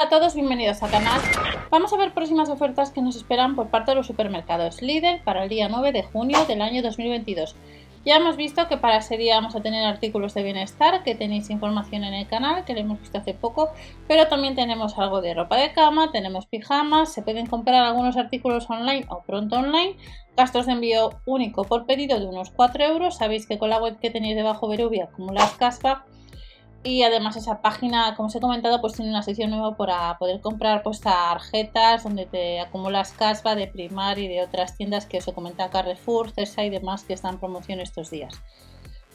A todos, bienvenidos al canal. Vamos a ver próximas ofertas que nos esperan por parte de los supermercados líder para el día 9 de junio del año 2022. Ya hemos visto que para ese día vamos a tener artículos de bienestar, que tenéis información en el canal, que lo hemos visto hace poco, pero también tenemos algo de ropa de cama, tenemos pijamas, se pueden comprar algunos artículos online o pronto online, gastos de envío único por pedido de unos 4 euros, sabéis que con la web que tenéis debajo Verubia acumulas caspa y además esa página, como os he comentado, pues tiene una sección nueva para poder comprar pues tarjetas donde te acumulas caspa de Primar y de otras tiendas que os he comentado, Carrefour, Cesa y demás que están en promoción estos días.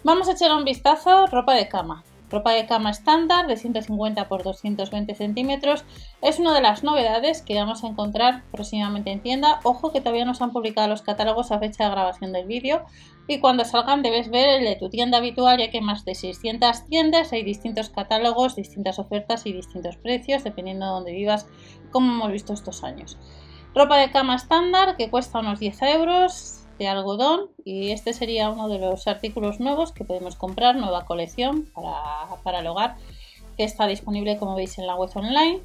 Vamos a echar un vistazo, ropa de cama. Ropa de cama estándar de 150 x 220 centímetros es una de las novedades que vamos a encontrar próximamente en tienda. Ojo que todavía no se han publicado los catálogos a fecha de grabación del vídeo y cuando salgan debes ver el de tu tienda habitual ya que hay más de 600 tiendas, hay distintos catálogos, distintas ofertas y distintos precios dependiendo de dónde vivas como hemos visto estos años. Ropa de cama estándar que cuesta unos 10 euros, de algodón y este sería uno de los artículos nuevos que podemos comprar, nueva colección para, el hogar que está disponible como veis en la web online.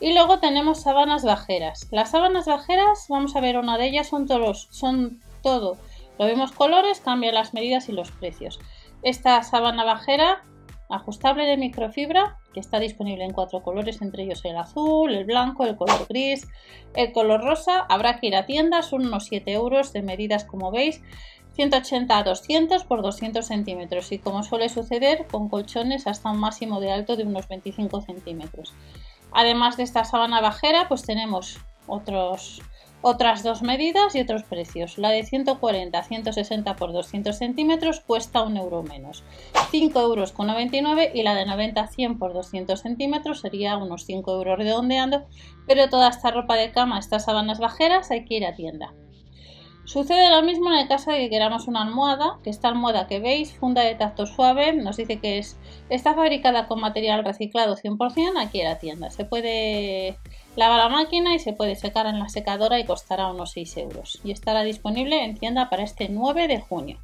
Y luego tenemos sábanas bajeras. Las sábanas bajeras, vamos a ver una de ellas, son todos, son todo. Lo vemos colores, cambia las medidas y los precios. Esta sábana bajera ajustable de microfibra que está disponible en cuatro colores, entre ellos el azul, el blanco, el color gris, el color rosa. Habrá que ir a tiendas, son unos 7 euros de medidas como veis. 180 a 200 por 200 centímetros y como suele suceder con colchones hasta un máximo de alto de unos 25 centímetros. Además de esta sábana bajera pues tenemos otros otras dos medidas y otros precios. La de 140 a 160 por 200 centímetros cuesta un euro menos, 5 euros con 99 y la de 90 a 100 por 200 centímetros sería unos 5 euros redondeando, pero toda esta ropa de cama, estas sábanas bajeras hay que ir a tienda. Sucede lo mismo en el caso de que queramos una almohada, que esta almohada que veis, funda de tacto suave, nos dice que es, está fabricada con material reciclado 100%, aquí en la tienda. Se puede lavar la máquina y se puede secar en la secadora y costará unos 6 euros. Y estará disponible en tienda para este 9 de junio.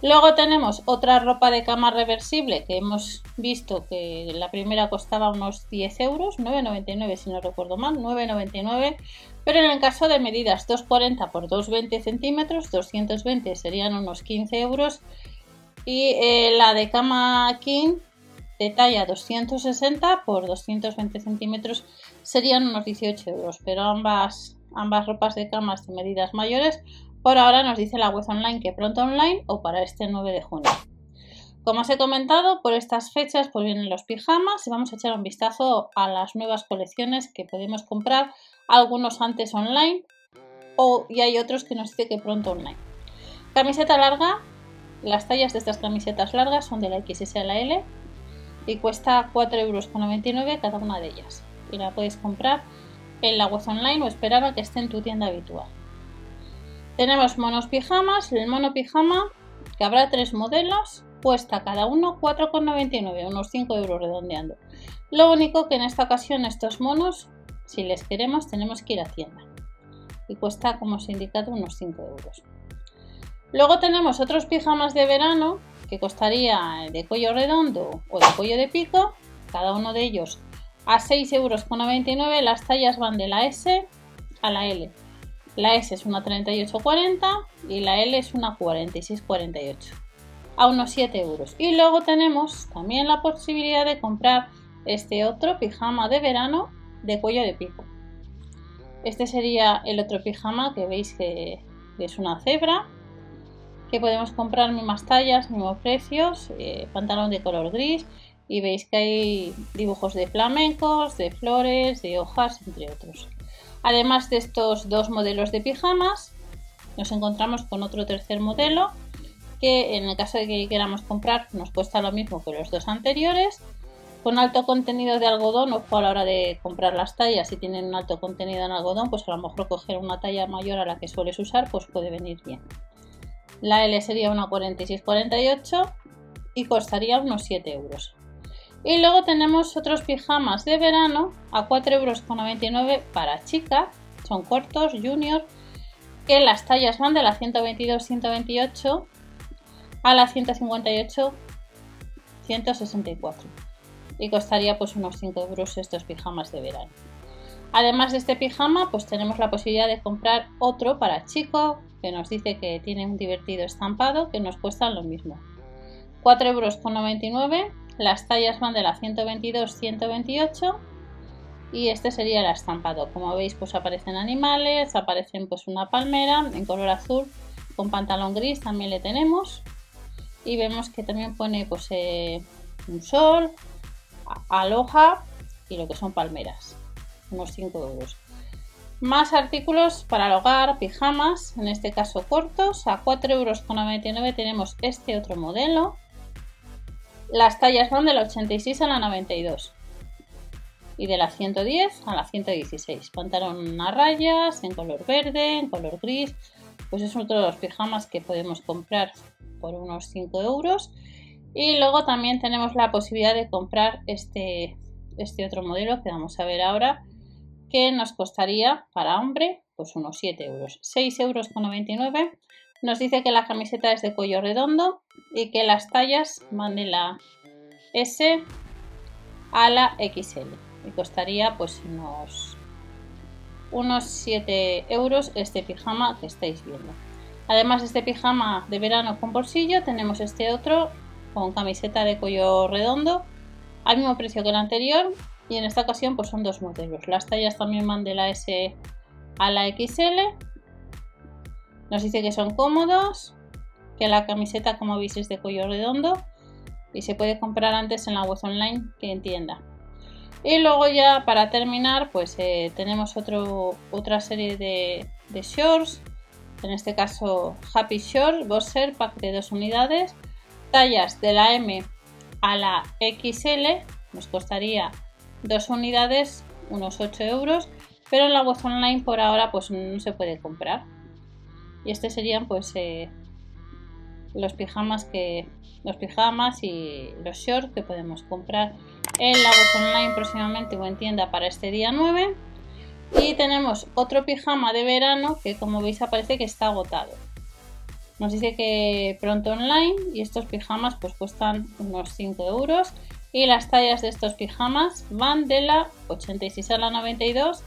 Luego tenemos otra ropa de cama reversible que hemos visto que la primera costaba unos 10 euros, 9,99 si no recuerdo mal, 9,99, pero en el caso de medidas 2,40 por 2,20 centímetros, 220 serían unos 15 euros y eh, la de cama King de talla 260 por 220 centímetros serían unos 18 euros, pero ambas, ambas ropas de camas de medidas mayores por ahora nos dice la web online que pronto online o para este 9 de junio. Como os he comentado, por estas fechas pues vienen los pijamas y vamos a echar un vistazo a las nuevas colecciones que podemos comprar, algunos antes online o, y hay otros que nos dice que pronto online. Camiseta larga, las tallas de estas camisetas largas son de la XS a la L y cuesta 4,99 euros cada una de ellas. Y la puedes comprar en la web online o esperar a que esté en tu tienda habitual. Tenemos monos pijamas, el mono pijama, que habrá tres modelos, cuesta cada uno 4,99, unos 5 euros redondeando. Lo único que en esta ocasión estos monos, si les queremos, tenemos que ir a tienda. Y cuesta, como os he indicado, unos 5 euros. Luego tenemos otros pijamas de verano, que costaría de cuello redondo o de cuello de pico, cada uno de ellos a 6,99 euros. Las tallas van de la S a la L. La S es una 38,40 y la L es una 46,48 a unos 7 euros. Y luego tenemos también la posibilidad de comprar este otro pijama de verano de cuello de pico. Este sería el otro pijama que veis que es una cebra que podemos comprar mismas tallas, mismos precios, eh, pantalón de color gris y veis que hay dibujos de flamencos, de flores, de hojas, entre otros. Además de estos dos modelos de pijamas, nos encontramos con otro tercer modelo que en el caso de que queramos comprar nos cuesta lo mismo que los dos anteriores. Con alto contenido de algodón, o a la hora de comprar las tallas, si tienen un alto contenido en algodón, pues a lo mejor coger una talla mayor a la que sueles usar, pues puede venir bien. La L sería una 46-48 y costaría unos 7 euros. Y luego tenemos otros pijamas de verano a 4,99 euros para chicas. Son cortos, junior, que las tallas van de la 122-128 a la 158-164. y costaría pues unos 5 euros estos pijamas de verano. Además de este pijama, pues tenemos la posibilidad de comprar otro para chico, que nos dice que tiene un divertido estampado, que nos cuesta lo mismo. 4,99 euros. Las tallas van de la 122-128 y este sería el estampado. Como veis, pues aparecen animales, aparecen pues una palmera en color azul con pantalón gris también le tenemos y vemos que también pone pues eh, un sol, aloja y lo que son palmeras unos 5 euros. Más artículos para el hogar, pijamas, en este caso cortos, a 4,99 euros tenemos este otro modelo. Las tallas van de la 86 a la 92 y de la 110 a la 116. Pantalón a rayas, en color verde, en color gris. Pues es otro de los pijamas que podemos comprar por unos 5 euros. Y luego también tenemos la posibilidad de comprar este, este otro modelo que vamos a ver ahora que nos costaría para hombre pues unos 7 euros. 6 euros con 99. Nos dice que la camiseta es de cuello redondo y que las tallas van de la S a la XL. Y costaría pues unos, unos 7 euros este pijama que estáis viendo. Además de este pijama de verano con bolsillo, tenemos este otro con camiseta de cuello redondo al mismo precio que el anterior y en esta ocasión pues son dos modelos. Las tallas también van de la S a la XL. Nos dice que son cómodos, que la camiseta como veis es de cuello redondo y se puede comprar antes en la web online que en tienda. Y luego ya para terminar pues eh, tenemos otro, otra serie de, shorts, en este caso Happy Shorts, Boxer, pack de dos unidades, tallas de la M a la XL, nos costaría dos unidades, unos 8 euros, pero en la web online por ahora pues no se puede comprar. Y este serían pues eh, los pijamas que los pijamas y los shorts que podemos comprar en la web online próximamente o en tienda para este día 9. Y tenemos otro pijama de verano que como veis aparece que está agotado. Nos dice que pronto online y estos pijamas pues cuestan unos 5 euros y las tallas de estos pijamas van de la 86 a la 92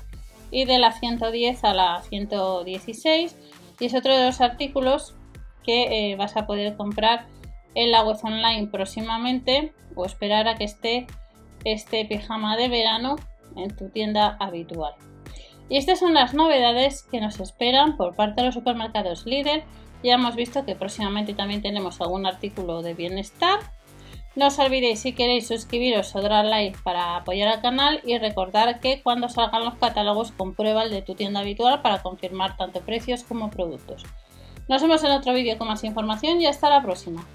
y de la 110 a la 116 y es otro de los artículos que eh, vas a poder comprar en la web online próximamente o esperar a que esté este pijama de verano en tu tienda habitual. Y estas son las novedades que nos esperan por parte de los supermercados líder. Ya hemos visto que próximamente también tenemos algún artículo de bienestar no os olvidéis si queréis suscribiros o dar like para apoyar al canal y recordar que cuando salgan los catálogos comprueba el de tu tienda habitual para confirmar tanto precios como productos. Nos vemos en otro vídeo con más información y hasta la próxima.